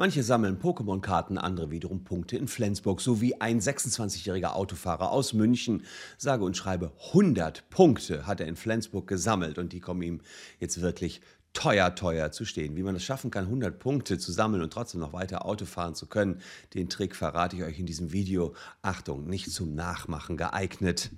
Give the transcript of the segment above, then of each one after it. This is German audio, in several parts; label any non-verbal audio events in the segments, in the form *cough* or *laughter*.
Manche sammeln Pokémon-Karten, andere wiederum Punkte in Flensburg, sowie ein 26-jähriger Autofahrer aus München. Sage und schreibe 100 Punkte hat er in Flensburg gesammelt und die kommen ihm jetzt wirklich teuer, teuer zu stehen. Wie man es schaffen kann, 100 Punkte zu sammeln und trotzdem noch weiter Auto fahren zu können, den Trick verrate ich euch in diesem Video. Achtung, nicht zum Nachmachen geeignet.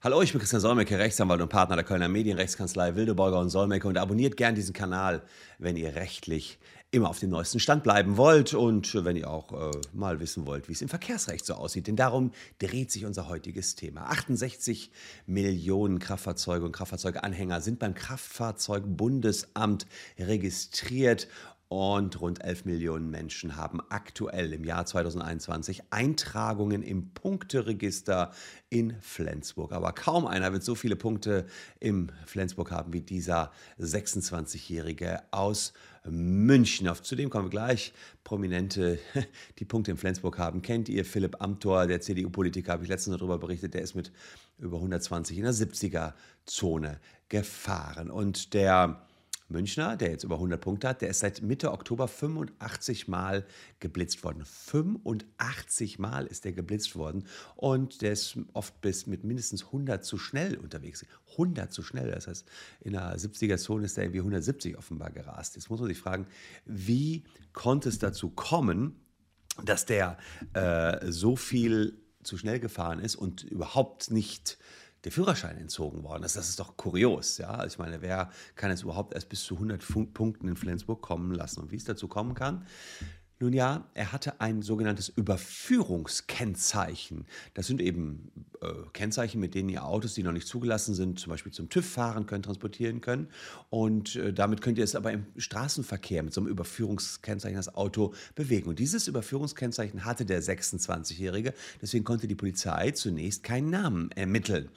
Hallo, ich bin Christian Solmecke, Rechtsanwalt und Partner der Kölner Medienrechtskanzlei Wildeborger und Solmecke und abonniert gern diesen Kanal, wenn ihr rechtlich immer auf dem neuesten Stand bleiben wollt und wenn ihr auch äh, mal wissen wollt, wie es im Verkehrsrecht so aussieht. Denn darum dreht sich unser heutiges Thema. 68 Millionen Kraftfahrzeuge und Kraftfahrzeuganhänger sind beim Kraftfahrzeugbundesamt registriert und rund 11 Millionen Menschen haben aktuell im Jahr 2021 Eintragungen im Punkteregister in Flensburg. Aber kaum einer wird so viele Punkte im Flensburg haben wie dieser 26-Jährige aus München. Auf zudem kommen wir gleich. Prominente, *laughs* die Punkte in Flensburg haben. Kennt ihr Philipp Amthor, der CDU-Politiker, habe ich letztens darüber berichtet. Der ist mit über 120 in der 70er-Zone gefahren. Und der Münchner, der jetzt über 100 Punkte hat, der ist seit Mitte Oktober 85 Mal geblitzt worden. 85 Mal ist der geblitzt worden und der ist oft bis mit mindestens 100 zu schnell unterwegs. 100 zu schnell, das heißt, in der 70er-Zone ist er irgendwie 170 offenbar gerast. Jetzt muss man sich fragen, wie konnte es dazu kommen, dass der äh, so viel zu schnell gefahren ist und überhaupt nicht der Führerschein entzogen worden ist. Das ist doch kurios. Ja? Also ich meine, wer kann es überhaupt erst bis zu 100 Punkten in Flensburg kommen lassen? Und wie es dazu kommen kann, nun ja, er hatte ein sogenanntes Überführungskennzeichen. Das sind eben äh, Kennzeichen, mit denen ihr Autos, die noch nicht zugelassen sind, zum Beispiel zum TÜV fahren können, transportieren können. Und äh, damit könnt ihr es aber im Straßenverkehr mit so einem Überführungskennzeichen das Auto bewegen. Und dieses Überführungskennzeichen hatte der 26-Jährige. Deswegen konnte die Polizei zunächst keinen Namen ermitteln.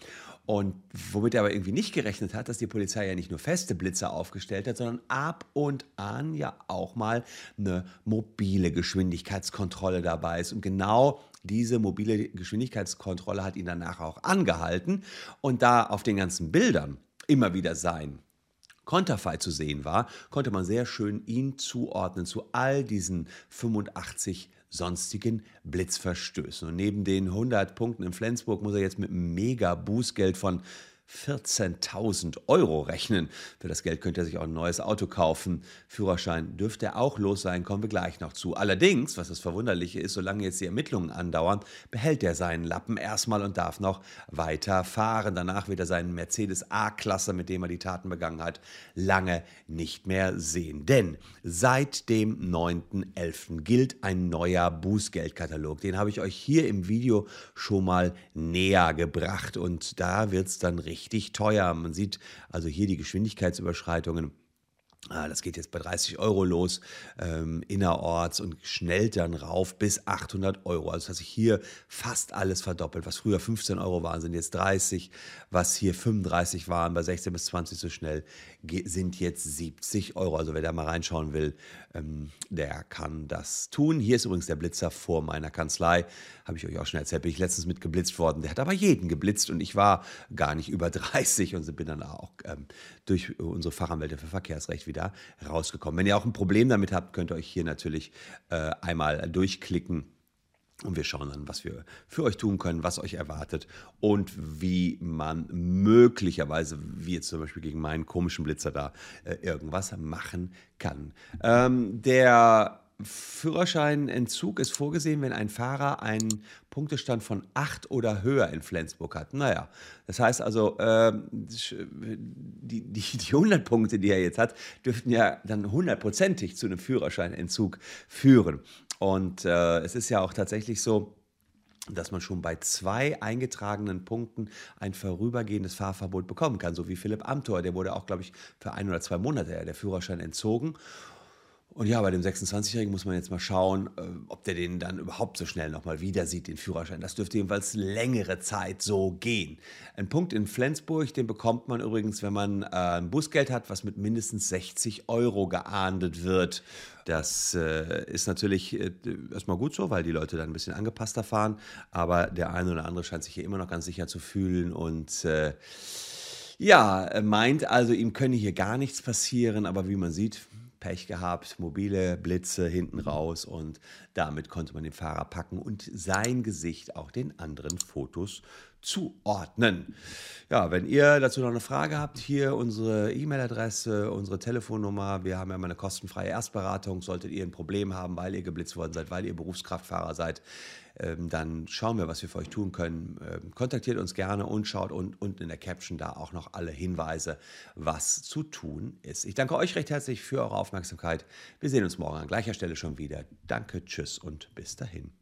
Und womit er aber irgendwie nicht gerechnet hat, dass die Polizei ja nicht nur feste Blitzer aufgestellt hat, sondern ab und an ja auch mal eine mobile Geschwindigkeitskontrolle dabei ist. Und genau diese mobile Geschwindigkeitskontrolle hat ihn danach auch angehalten. Und da auf den ganzen Bildern immer wieder sein Konterfei zu sehen war, konnte man sehr schön ihn zuordnen zu all diesen 85 sonstigen Blitzverstößen. Und neben den 100 Punkten in Flensburg muss er jetzt mit einem Mega-Bußgeld von 14.000 Euro rechnen. Für das Geld könnte er sich auch ein neues Auto kaufen. Führerschein dürfte er auch los sein, kommen wir gleich noch zu. Allerdings, was das Verwunderliche ist, solange jetzt die Ermittlungen andauern, behält er seinen Lappen erstmal und darf noch weiter fahren. Danach wird er seinen Mercedes A-Klasse, mit dem er die Taten begangen hat, lange nicht mehr sehen. Denn seit dem 9.11. gilt ein neuer Bußgeldkatalog. Den habe ich euch hier im Video schon mal näher gebracht und da wird es dann richtig richtig teuer. Man sieht also hier die Geschwindigkeitsüberschreitungen. Ah, das geht jetzt bei 30 Euro los ähm, innerorts und schnellt dann rauf bis 800 Euro. Also hat sich hier fast alles verdoppelt. Was früher 15 Euro waren, sind jetzt 30. Was hier 35 waren, bei 16 bis 20 so schnell, sind jetzt 70 Euro. Also wer da mal reinschauen will, ähm, der kann das tun. Hier ist übrigens der Blitzer vor meiner Kanzlei. Habe ich euch auch schon erzählt, bin ich letztens mit geblitzt worden. Der hat aber jeden geblitzt und ich war gar nicht über 30 und bin dann auch ähm, durch unsere Fachanwälte für Verkehrsrecht wieder rausgekommen. Wenn ihr auch ein Problem damit habt, könnt ihr euch hier natürlich äh, einmal durchklicken. Und wir schauen dann, was wir für euch tun können, was euch erwartet und wie man möglicherweise, wie jetzt zum Beispiel gegen meinen komischen Blitzer da, äh, irgendwas machen kann. Ähm, der Führerscheinentzug ist vorgesehen, wenn ein Fahrer einen Punktestand von 8 oder höher in Flensburg hat. Naja, das heißt also, äh, die, die, die 100 Punkte, die er jetzt hat, dürften ja dann hundertprozentig zu einem Führerscheinentzug führen. Und äh, es ist ja auch tatsächlich so, dass man schon bei zwei eingetragenen Punkten ein vorübergehendes Fahrverbot bekommen kann, so wie Philipp Amthor, der wurde auch, glaube ich, für ein oder zwei Monate der Führerschein entzogen. Und ja, bei dem 26-Jährigen muss man jetzt mal schauen, äh, ob der den dann überhaupt so schnell nochmal wieder sieht, den Führerschein. Das dürfte jedenfalls längere Zeit so gehen. Ein Punkt in Flensburg, den bekommt man übrigens, wenn man äh, ein Bußgeld hat, was mit mindestens 60 Euro geahndet wird. Das äh, ist natürlich erstmal gut so, weil die Leute dann ein bisschen angepasster fahren. Aber der eine oder andere scheint sich hier immer noch ganz sicher zu fühlen und ja, meint also, ihm könne hier gar nichts passieren, aber wie man sieht, Pech gehabt, mobile Blitze hinten raus und damit konnte man den Fahrer packen und sein Gesicht auch den anderen Fotos zuordnen. Ja, wenn ihr dazu noch eine Frage habt, hier unsere E-Mail-Adresse, unsere Telefonnummer. Wir haben ja mal eine kostenfreie Erstberatung. Solltet ihr ein Problem haben, weil ihr geblitzt worden seid, weil ihr Berufskraftfahrer seid, ähm, dann schauen wir, was wir für euch tun können. Ähm, kontaktiert uns gerne und schaut unten in der Caption da auch noch alle Hinweise, was zu tun ist. Ich danke euch recht herzlich für eure Aufmerksamkeit. Wir sehen uns morgen an gleicher Stelle schon wieder. Danke, tschüss und bis dahin.